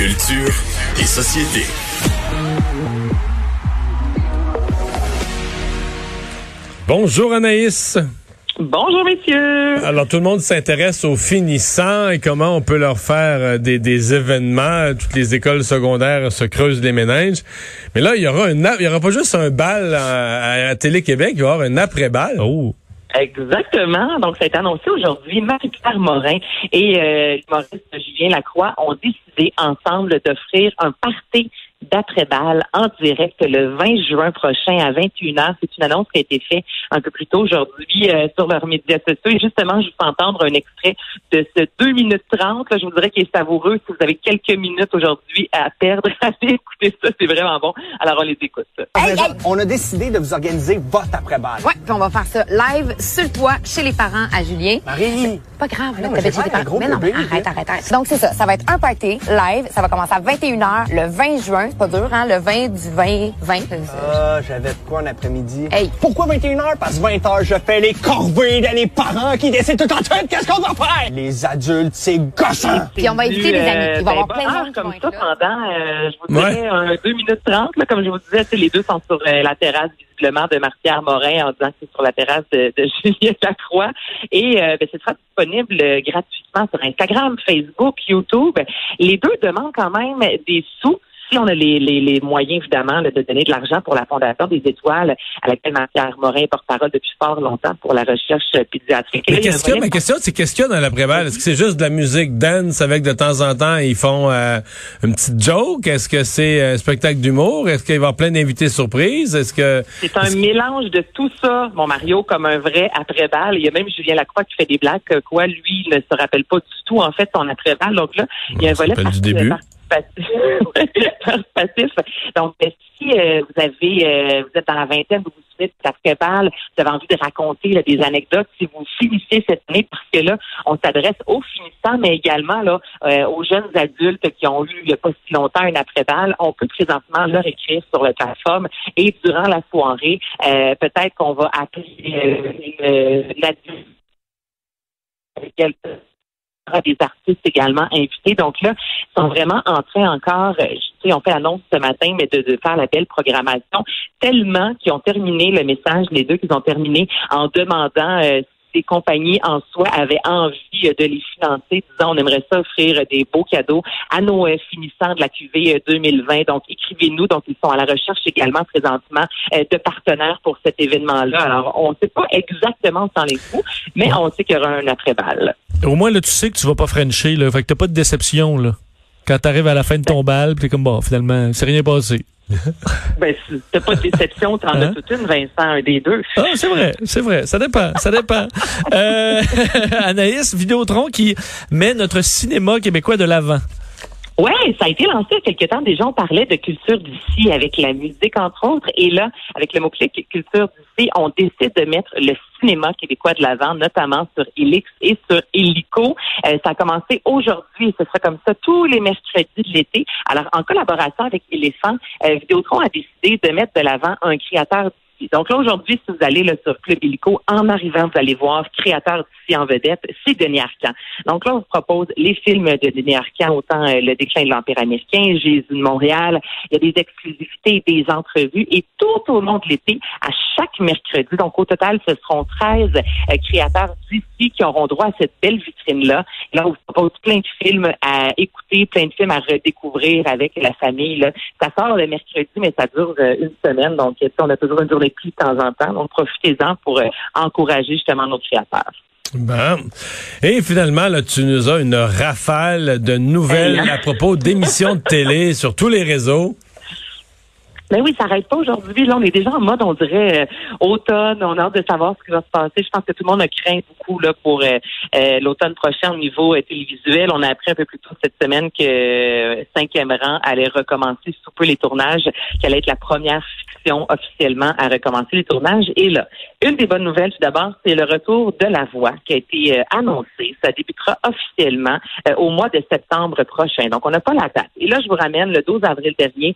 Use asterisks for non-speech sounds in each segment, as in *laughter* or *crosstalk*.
Culture et société. Bonjour Anaïs. Bonjour messieurs. Alors tout le monde s'intéresse aux finissants et comment on peut leur faire euh, des, des événements. Toutes les écoles secondaires se creusent les méninges. Mais là, il y aura un, il y aura pas juste un bal à, à Télé-Québec, il va y avoir un après-bal. Oh. Exactement. Donc, ça a été annoncé aujourd'hui. Marie-Pierre Morin et euh, l'humoriste Julien Lacroix ont décidé ensemble d'offrir un party d'après-balle en direct le 20 juin prochain à 21h. C'est une annonce qui a été faite un peu plus tôt aujourd'hui euh, sur leurs médias sociaux. Et justement, je vous fais entendre un extrait de ce 2 minutes 30. Là, je vous dirais qu'il est savoureux. Si vous avez quelques minutes aujourd'hui à perdre, *laughs* allez écouter ça. C'est vraiment bon. Alors, on les écoute. Hey, hey. On a décidé de vous organiser votre après-balle. Ouais, puis on va faire ça live sur le toit chez les parents à Julien. Marie, Pas grave, là, Non, t'avais chez parents. gros Mais non, bébé, arrête, là. arrête, arrête. Donc, c'est ça. Ça va être un party live. Ça va commencer à 21h le 20 juin. C'est pas dur, hein? Le 20 du 20, 20. euh, ah, j'avais de quoi en après-midi? Hey. Pourquoi 21h? Parce que 20h, je fais les corvées de les parents qui décident tout en de qu'est-ce qu'on va faire? Les adultes, c'est gossant. Puis on va inviter les amis. Il va y avoir plein de qui comme vont ça pendant, euh, je vous dirais, un 2 minutes 30. Là, comme je vous disais, tu sais, les deux sont sur euh, la terrasse visiblement de Marc-Pierre Morin en disant que c'est sur la terrasse de, de *laughs* Julien Lacroix. Et euh, ben, ce sera disponible euh, gratuitement sur Instagram, Facebook, YouTube. Les deux demandent quand même des sous. Si on a les, les, les moyens, évidemment, là, de donner de l'argent pour la Fondation des Étoiles, à laquelle Marc-Pierre Morin est porte-parole depuis fort longtemps pour la recherche euh, pédiatrique. Mais il qu'est-ce qu'il y a? Ma question, c'est qu'est-ce qu'il y a dans l'après-bal? Est-ce que c'est juste de la musique dance avec de temps en temps, ils font euh, une petite joke? Est-ce que c'est un spectacle d'humour? Est-ce qu'il va y avoir plein d'invités surprises? Est-ce que... C'est un mélange de tout ça, mon Mario, comme un vrai après-balle. Il y a même Julien Lacroix qui fait des blagues quoi, lui, ne se rappelle pas du tout, en fait, son après-balle. Donc là, il y a un volet du début. Participatif. *laughs* Donc, euh, si euh, vous avez, euh, vous êtes dans la vingtaine, vous vous souvenez de après-balle, vous avez envie de raconter là, des anecdotes, si vous finissez cette année, parce que là, on s'adresse aux finissants, mais également là, euh, aux jeunes adultes qui ont eu il n'y a pas si longtemps une après-balle, on peut présentement leur écrire sur la plateforme et durant la soirée, euh, peut-être qu'on va appeler euh, une, aura des artistes également invités. Donc là, ils sont vraiment en train encore, euh, je sais, on fait annonce ce matin, mais de, de faire la belle programmation, tellement qu'ils ont terminé le message, les deux, qu'ils ont terminé en demandant euh, les compagnies en soi avaient envie euh, de les financer, disant on aimerait ça offrir euh, des beaux cadeaux à nos euh, finissants de la QV euh, 2020. Donc, écrivez-nous. Donc, ils sont à la recherche également présentement euh, de partenaires pour cet événement-là. Alors, on ne sait pas exactement où sont les coups, mais on sait qu'il y aura un après-balle. Au moins, là, tu sais que tu vas pas frencher, là. Fait que t'as pas de déception, là. Quand t'arrives à la fin de ton bal, pis t'es comme, bon, finalement, c'est rien passé. *laughs* Ben, t'as pas de déception, t'en Hein? as toute une, Vincent, un des deux. Ah, c'est vrai, c'est vrai. Ça dépend, ça dépend. *laughs* Euh, *laughs* Anaïs, Vidéotron qui met notre cinéma québécois de l'avant. Ouais, ça a été lancé il y a quelque temps. Déjà, on parlait de culture d'ici avec la musique, entre autres. Et là, avec le mot-clé culture d'ici, on décide de mettre le cinéma québécois de l'avant, notamment sur Elix et sur Illico. Euh, ça a commencé aujourd'hui et ce sera comme ça tous les mercredis de l'été. Alors, en collaboration avec Éléphant, euh, Vidéotron a décidé de mettre de l'avant un créateur Donc là, aujourd'hui, si vous allez là, sur Club Illico, en arrivant, vous allez voir créateur d'ici en vedette, c'est Denis Arcand. Donc là, on vous propose les films de Denis Arcand, autant euh, Le déclin de l'Empire américain, Jésus de Montréal. Il y a des exclusivités, des entrevues et tout au long de l'été, à chaque mercredi. Donc au total, ce seront 13 euh, créateurs d'ici qui auront droit à cette belle vitrine-là. Là, on vous propose plein de films à écouter, plein de films à redécouvrir avec la famille. Là. Ça sort le mercredi, mais ça dure euh, une semaine. Donc, on a toujours une journée de temps en temps. Donc, profitez-en pour euh, encourager justement nos créateurs. Bon. Et finalement, là, tu nous as une rafale de nouvelles à propos d'émissions de télé sur tous les réseaux. Mais oui, ça n'arrête pas aujourd'hui. Là, on est déjà en mode, on dirait, euh, automne. On a hâte de savoir ce qui va se passer. Je pense que tout le monde a craint beaucoup là, pour euh, euh, l'automne prochain au niveau euh, télévisuel. On a appris un peu plus tôt cette semaine que euh, Cinquième rang allait recommencer sous peu les tournages, qu'elle allait être la première fiction officiellement à recommencer les tournages. Et là, une des bonnes nouvelles, tout d'abord, c'est le retour de La Voix qui a été annoncé. Ça débutera officiellement au mois de septembre prochain. Donc, on n'a pas la date. Et là, je vous ramène, le 12 avril dernier,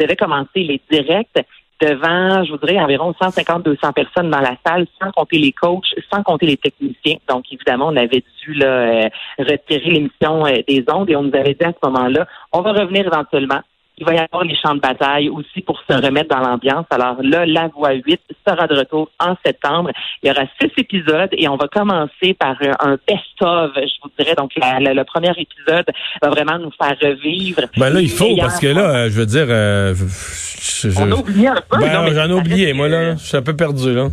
devait commencer les directs. devant, je voudrais, environ 150-200 personnes dans la salle, sans compter les coachs, sans compter les techniciens. Donc, évidemment, on avait dû euh, retirer l'émission euh, des ondes et on nous avait dit à ce moment-là, on va revenir éventuellement. Il va y avoir les champs de bataille aussi pour se remettre dans l'ambiance. Alors là, la voix 8 sera de retour en septembre. Il y aura six épisodes et on va commencer par un best-of, je vous dirais. Donc, le premier épisode va vraiment nous faire revivre. Ben là, il faut, parce que là, je veux dire... Euh, on a oublié un peu. Ben, J'en ai oublié, moi, là. Je suis un peu perdu, là.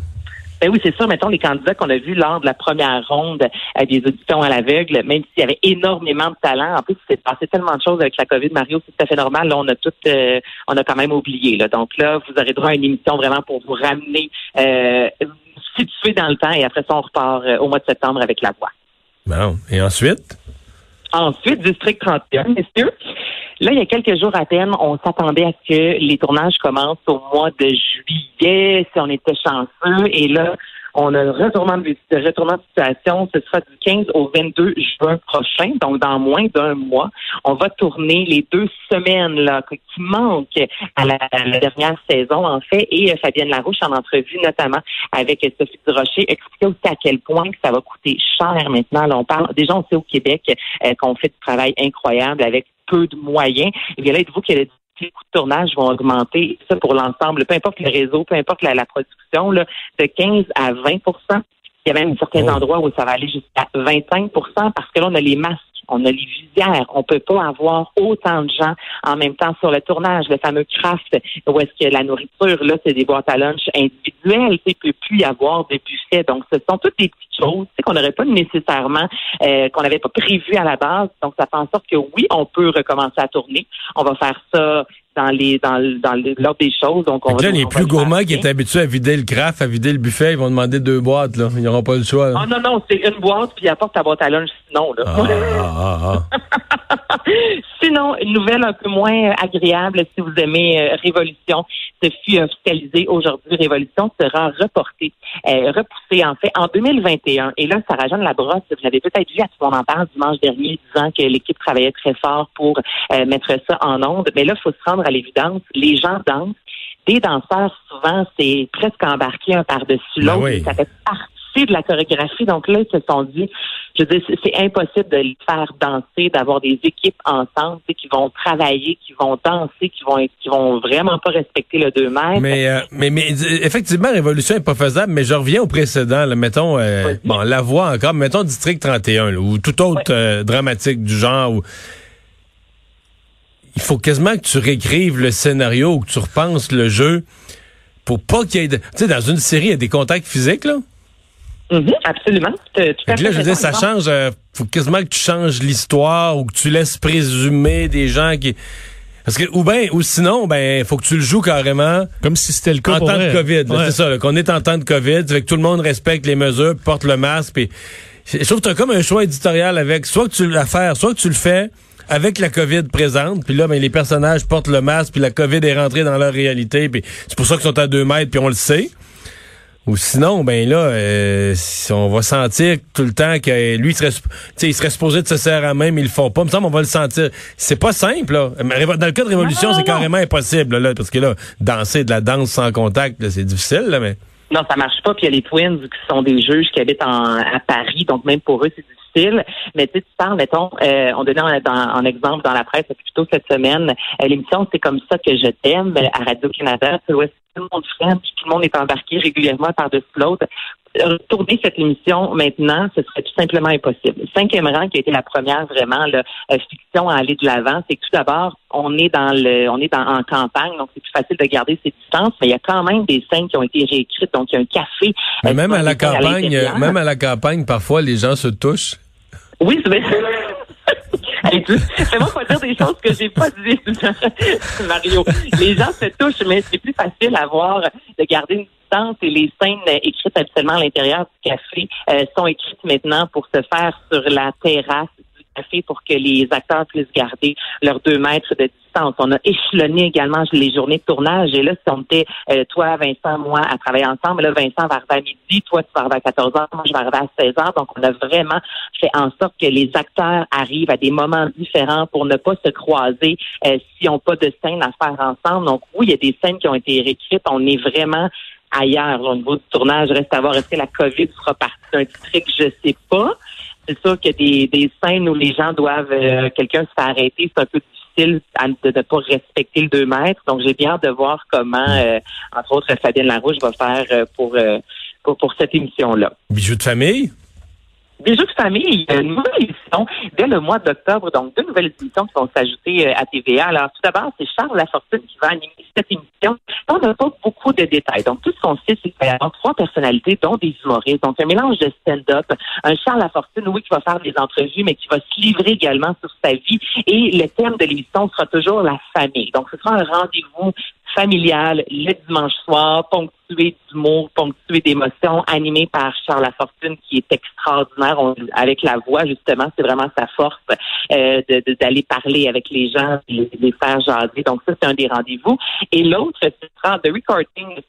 Ben oui, c'est sûr. Mettons les candidats qu'on a vus lors de la première ronde à des auditions à l'aveugle, même s'il y avait énormément de talent. En plus, il s'est passé tellement de choses avec la COVID, Mario, c'est tout à fait normal. Là, on a tout, euh, on a quand même oublié. Là. Donc là, vous aurez droit à une émission vraiment pour vous ramener, euh, situé dans le temps. Et après ça, on repart euh, au mois de septembre avec la voix. Bon. Et ensuite? Ensuite, District 31, messieurs. Là, il y a quelques jours à peine, on s'attendait à ce que les tournages commencent au mois de juillet, si on était chanceux. Et là, on a un retournement de, retournement de situation. Ce sera du 15 au 22 juin prochain, donc dans moins d'un mois. On va tourner les deux semaines là qui manquent à la, dernière saison, en fait. Et euh, Fabienne Larouche, en entrevue notamment avec Sophie Durocher, expliquait aussi à quel point que ça va coûter cher maintenant. Là, on parle, déjà, on sait au Québec euh, qu'on fait du travail incroyable avec peu de moyens. Et bien là, dites-vous que les coûts de tournage vont augmenter, ça pour l'ensemble, peu importe le réseau, peu importe la, production, là, de 15 à 20% il y a même certains oh. endroits où ça va aller jusqu'à 25% parce que là, on a les masques on a les visières. On peut pas avoir autant de gens en même temps sur le tournage. Le fameux craft, où est-ce que la nourriture, là, c'est des boîtes à lunch individuelles. Il peut plus y avoir de buffet. Donc, ce sont toutes des petites choses qu'on n'aurait pas nécessairement, euh, qu'on n'avait pas prévu à la base. Donc, ça fait en sorte que oui, on peut recommencer à tourner. On va faire ça dans les dans, dans l'ordre des choses. Donc on là, les plus gourmands qui étaient habitués à vider le craft, à vider le buffet, ils vont demander deux boîtes. Là. Ils n'auront pas le choix. Ah non, non, c'est une boîte, puis apporte ta boîte à lunch sinon. Là. Ah, ah, ah, *laughs* sinon, une nouvelle un peu moins agréable si vous aimez euh, Révolution. Ce fut officialisé aujourd'hui. Révolution sera reportée, euh, repoussée en fait en 2021. Et là, Sarah Jeanne Labrosse, vous l'avez peut-être vu à monde en parle dimanche dernier, disant que l'équipe travaillait très fort pour euh, mettre ça en onde. Mais là, il faut se rendre à l'évidence. Les gens dansent. Des danseurs, souvent, c'est presque embarqué un par-dessus ben l'autre. Ça fait partie de la chorégraphie. Donc là, ils se sont dit, je veux dire, c'est impossible de les faire danser, d'avoir des équipes ensemble qui vont travailler, qui vont danser, qui vont qui vont vraiment pas respecter le 2 mètres. Mais, euh, mais, mais effectivement, Révolution est pas faisable, mais je reviens au précédent. Là, mettons, euh, bon, la voix encore, mettons District 31 ou tout autre euh, dramatique du genre. Où, il faut quasiment que tu réécrives le scénario ou que tu repenses le jeu pour pas qu'il y ait... Tu sais, dans une série, il y a des contacts physiques, là. Mm-hmm, absolument. Tout là, je veux dire, ça change. Euh, faut quasiment que tu changes l'histoire ou que tu laisses présumer des gens qui. Parce que ou ben ou sinon ben faut que tu le joues carrément comme si c'était le cas en temps de Covid. C'est ça, qu'on est en temps de Covid, fait que tout le monde respecte les mesures, porte le masque. Puis je trouve que tu as comme un choix éditorial avec soit que tu le fais, soit que tu le fais avec la COVID présente, puis là, ben, les personnages portent le masque, puis la COVID est rentrée dans leur réalité, puis c'est pour ça qu'ils sont à deux mètres, puis on le sait. Ou sinon, ben là, euh, on va sentir tout le temps que lui, il serait, il serait supposé de se serrer à main, mais ils le font pas. Me semble, on va le sentir. C'est pas simple, là. Dans le cas de Révolution, c'est carrément impossible, là, parce que là, danser de la danse sans contact, c'est difficile, là, mais. Non, ça marche pas. Puis il y a les Twins qui sont des juges qui habitent à Paris, donc même pour eux, c'est difficile. Mais tu sais, tu parles, mettons, euh, on donnait en, exemple dans la presse plutôt cette semaine, euh, l'émission C'est comme ça que je t'aime à Radio-Canada. Tout le monde tout le monde est embarqué régulièrement par-dessus l'autre. Retourner cette émission maintenant, ce serait tout simplement impossible. Cinquième rang, qui a été la première vraiment la euh, fiction à aller de l'avant, c'est que tout d'abord, on est dans le, on est dans, en campagne, donc c'est plus facile de garder ses distances, mais il y a quand même des scènes qui ont été réécrites, donc il y a un café. Mais même à la campagne, même à la campagne, parfois les gens se touchent. Oui, c'est Fais-moi *laughs* pas dire des choses que j'ai pas dit, *laughs* Mario. Les gens se touchent, mais c'est plus facile à voir de garder une et les scènes écrites habituellement à l'intérieur du café euh, sont écrites maintenant pour se faire sur la terrasse fait pour que les acteurs puissent garder leurs deux mètres de distance. On a échelonné également les journées de tournage. Et là, si on était, euh, toi, Vincent, moi, à travailler ensemble, là, Vincent va arriver à midi, toi, tu vas arriver à 14 h moi, je vais arriver à 16 h Donc, on a vraiment fait en sorte que les acteurs arrivent à des moments différents pour ne pas se croiser euh, s'ils n'ont pas de scènes à faire ensemble. Donc, oui, il y a des scènes qui ont été réécrites. On est vraiment ailleurs au niveau du tournage. Reste à voir, est-ce que la COVID sera partie d'un truc? Je sais pas. C'est sûr que des, des scènes où les gens doivent, euh, quelqu'un se fait arrêter, c'est un peu difficile de ne pas respecter le 2 mètres. Donc, j'ai bien hâte de voir comment, euh, entre autres, Fabienne Larouche va faire euh, pour, pour, pour cette émission-là. Bijoux de famille? Bijoux de famille, il y a une nouvelle émission dès le mois d'octobre, donc deux nouvelles émissions qui vont s'ajouter euh, à TVA. Alors, tout d'abord, c'est Charles Lafortune qui va animer cette émission. On n'a pas beaucoup de détails. Donc, tout ce qu'on sait, c'est qu'il va y avoir trois personnalités, dont des humoristes. Donc, un mélange de stand-up. Un Charles Lafortune, oui, qui va faire des entrevues, mais qui va se livrer également sur sa vie. Et le thème de l'émission sera toujours la famille. Donc, ce sera un rendez-vous familial le dimanche soir, ponctué d'humour, ponctué d'émotions, animé par Charles Lafortune, qui est extraordinaire avec la voix, justement, c'est vraiment sa force euh, d'aller parler avec les gens, les, les faire jaser. Donc ça, c'est un des rendez-vous. Et l'autre, ce sera The Recording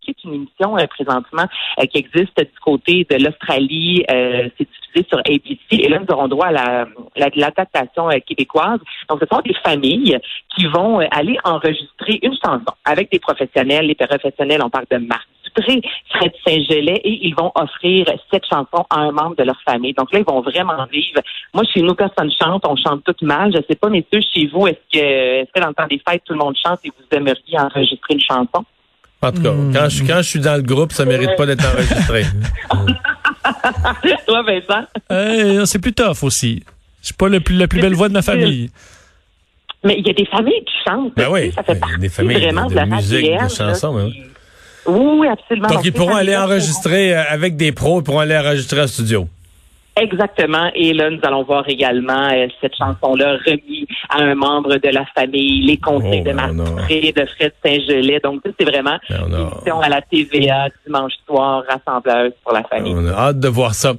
qui est une émission euh, présentement euh, qui existe du côté de l'Australie. Euh, c'est diffusé sur ABC. Et là, nous aurons droit à la, l'adaptation québécoise. Donc, ce sont des familles qui vont aller enregistrer une chanson avec des professionnels. Les professionnels, on parle de Marc Dupré, Fred Saint-Gelais, et ils vont offrir cette chanson à un membre de leur famille. Donc là, ils vont vraiment vivre. Moi, chez nous, personne chante, on chante tout mal. Je sais pas, messieurs, chez vous, est-ce que, est-ce que dans le temps des fêtes, tout le monde chante et vous aimeriez enregistrer une chanson? En tout cas, hmm. quand, je, quand je suis dans le groupe, ça mérite pas d'être enregistré. *laughs* Toi, Vincent? Euh, c'est plus tough aussi. Je suis pas le plus, la plus belle voix de ma famille. Mais il y a des familles qui chantent. Ben oui, ça fait ben, des familles vraiment de, de, musique, de chansons. oui. oui, absolument. Donc, ils pourront aller enregistrer euh, avec des pros, ils pourront aller enregistrer en studio. Exactement. Et là, nous allons voir également euh, cette chanson-là remise à un membre de la famille, les conseils oh, de Marc de Fred Saint-Gelais. Donc, c'est vraiment une émission à la TVA dimanche soir, rassembleuse pour la famille. On a hâte de voir ça.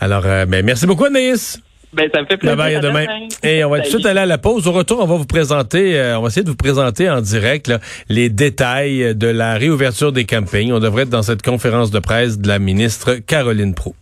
Alors, euh, ben, merci beaucoup, Anaïs. Ben, ça me fait plaisir. Bye demain. Et on va tout de suite aller à la pause. Au retour, on va vous présenter, euh, on va essayer de vous présenter en direct les détails de la réouverture des campings. On devrait être dans cette conférence de presse de la ministre Caroline Proux.